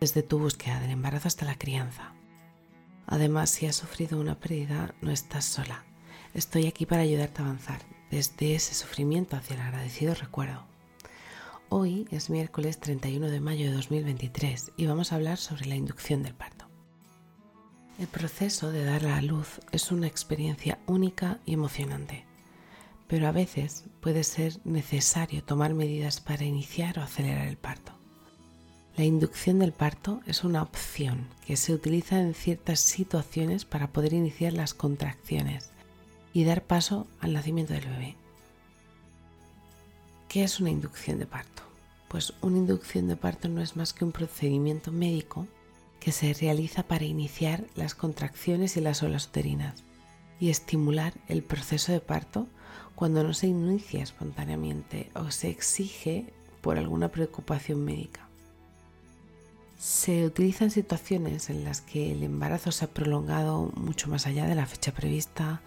desde tu búsqueda del embarazo hasta la crianza. Además, si has sufrido una pérdida, no estás sola. Estoy aquí para ayudarte a avanzar desde ese sufrimiento hacia el agradecido recuerdo. Hoy es miércoles 31 de mayo de 2023 y vamos a hablar sobre la inducción del parto. El proceso de dar a luz es una experiencia única y emocionante, pero a veces puede ser necesario tomar medidas para iniciar o acelerar el parto. La inducción del parto es una opción que se utiliza en ciertas situaciones para poder iniciar las contracciones y dar paso al nacimiento del bebé. ¿Qué es una inducción de parto? Pues una inducción de parto no es más que un procedimiento médico que se realiza para iniciar las contracciones y las olas uterinas y estimular el proceso de parto cuando no se inicia espontáneamente o se exige por alguna preocupación médica. Se utiliza situaciones en las que el embarazo se ha prolongado mucho más allá de la fecha prevista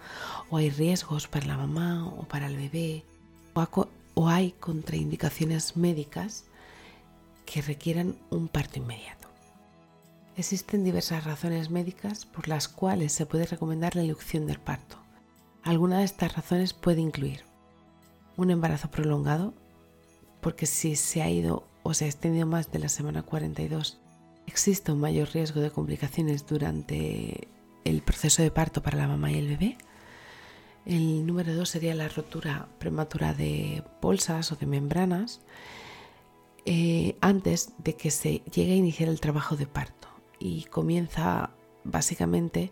o hay riesgos para la mamá o para el bebé o hay contraindicaciones médicas que requieran un parto inmediato. Existen diversas razones médicas por las cuales se puede recomendar la inducción del parto. Alguna de estas razones puede incluir un embarazo prolongado, porque si se ha ido o se ha extendido más de la semana 42 existe un mayor riesgo de complicaciones durante el proceso de parto para la mamá y el bebé. El número dos sería la rotura prematura de bolsas o de membranas eh, antes de que se llegue a iniciar el trabajo de parto y comienza básicamente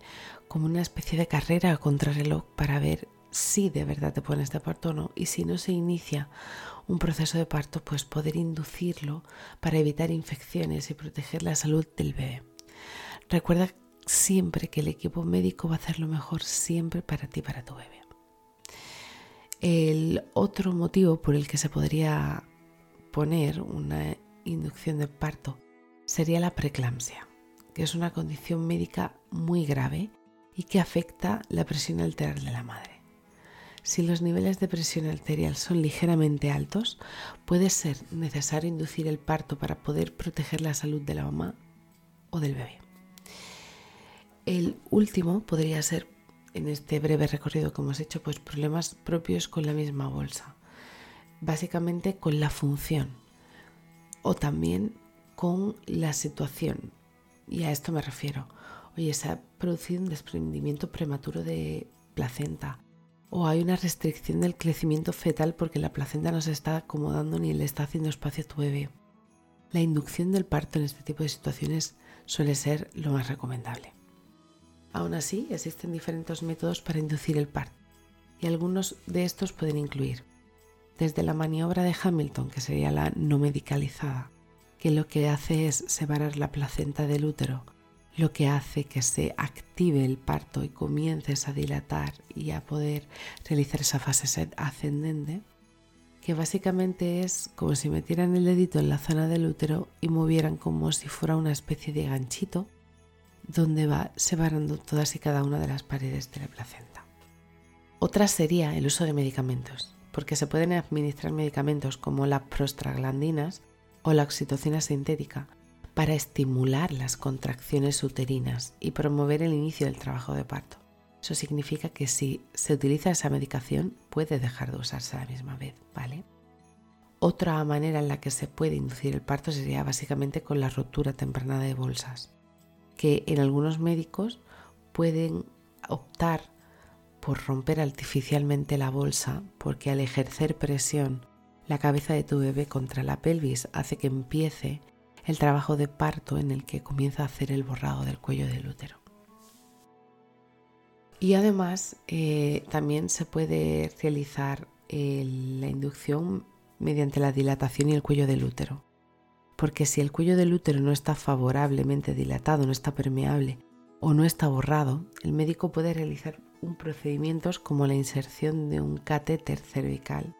como una especie de carrera contra reloj para ver si de verdad te pones de parto o no y si no se inicia un proceso de parto, pues poder inducirlo para evitar infecciones y proteger la salud del bebé. Recuerda siempre que el equipo médico va a hacer lo mejor siempre para ti para tu bebé. El otro motivo por el que se podría poner una inducción de parto sería la preeclampsia, que es una condición médica muy grave y que afecta la presión arterial de la madre. Si los niveles de presión arterial son ligeramente altos, puede ser necesario inducir el parto para poder proteger la salud de la mamá o del bebé. El último podría ser, en este breve recorrido que hemos hecho, pues problemas propios con la misma bolsa. Básicamente con la función o también con la situación. Y a esto me refiero. Oye, se ha producido un desprendimiento prematuro de placenta o hay una restricción del crecimiento fetal porque la placenta no se está acomodando ni le está haciendo espacio a tu bebé. La inducción del parto en este tipo de situaciones suele ser lo más recomendable. Aún así, existen diferentes métodos para inducir el parto y algunos de estos pueden incluir desde la maniobra de Hamilton, que sería la no medicalizada, que lo que hace es separar la placenta del útero lo que hace que se active el parto y comiences a dilatar y a poder realizar esa fase ascendente, que básicamente es como si metieran el dedito en la zona del útero y movieran como si fuera una especie de ganchito donde va separando todas y cada una de las paredes de la placenta. Otra sería el uso de medicamentos, porque se pueden administrar medicamentos como las prostaglandinas o la oxitocina sintética, para estimular las contracciones uterinas y promover el inicio del trabajo de parto. Eso significa que si se utiliza esa medicación puede dejar de usarse a la misma vez, ¿vale? Otra manera en la que se puede inducir el parto sería básicamente con la rotura temprana de bolsas, que en algunos médicos pueden optar por romper artificialmente la bolsa porque al ejercer presión la cabeza de tu bebé contra la pelvis hace que empiece el trabajo de parto en el que comienza a hacer el borrado del cuello del útero. Y además eh, también se puede realizar la inducción mediante la dilatación y el cuello del útero, porque si el cuello del útero no está favorablemente dilatado, no está permeable o no está borrado, el médico puede realizar un procedimientos como la inserción de un catéter cervical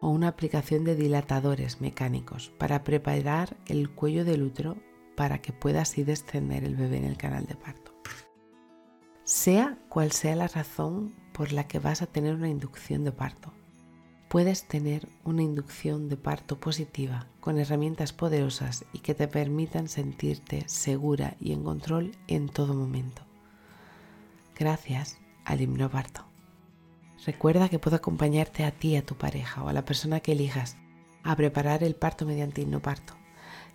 o una aplicación de dilatadores mecánicos para preparar el cuello del útero para que pueda así descender el bebé en el canal de parto. Sea cual sea la razón por la que vas a tener una inducción de parto, puedes tener una inducción de parto positiva con herramientas poderosas y que te permitan sentirte segura y en control en todo momento. Gracias al himnoparto. Recuerda que puedo acompañarte a ti, a tu pareja o a la persona que elijas a preparar el parto mediante himnoparto,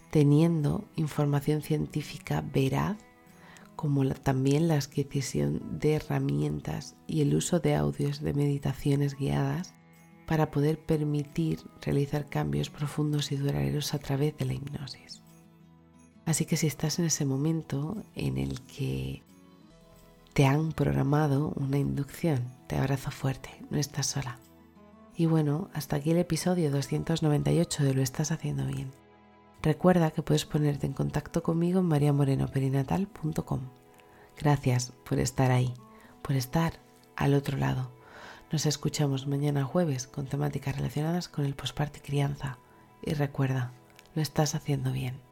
teniendo información científica veraz, como también la adquisición de herramientas y el uso de audios de meditaciones guiadas para poder permitir realizar cambios profundos y duraderos a través de la hipnosis. Así que si estás en ese momento en el que te han programado una inducción. Te abrazo fuerte, no estás sola. Y bueno, hasta aquí el episodio 298 de Lo estás haciendo bien. Recuerda que puedes ponerte en contacto conmigo en mariamorenoperinatal.com. Gracias por estar ahí, por estar al otro lado. Nos escuchamos mañana jueves con temáticas relacionadas con el posparto y crianza. Y recuerda, lo estás haciendo bien.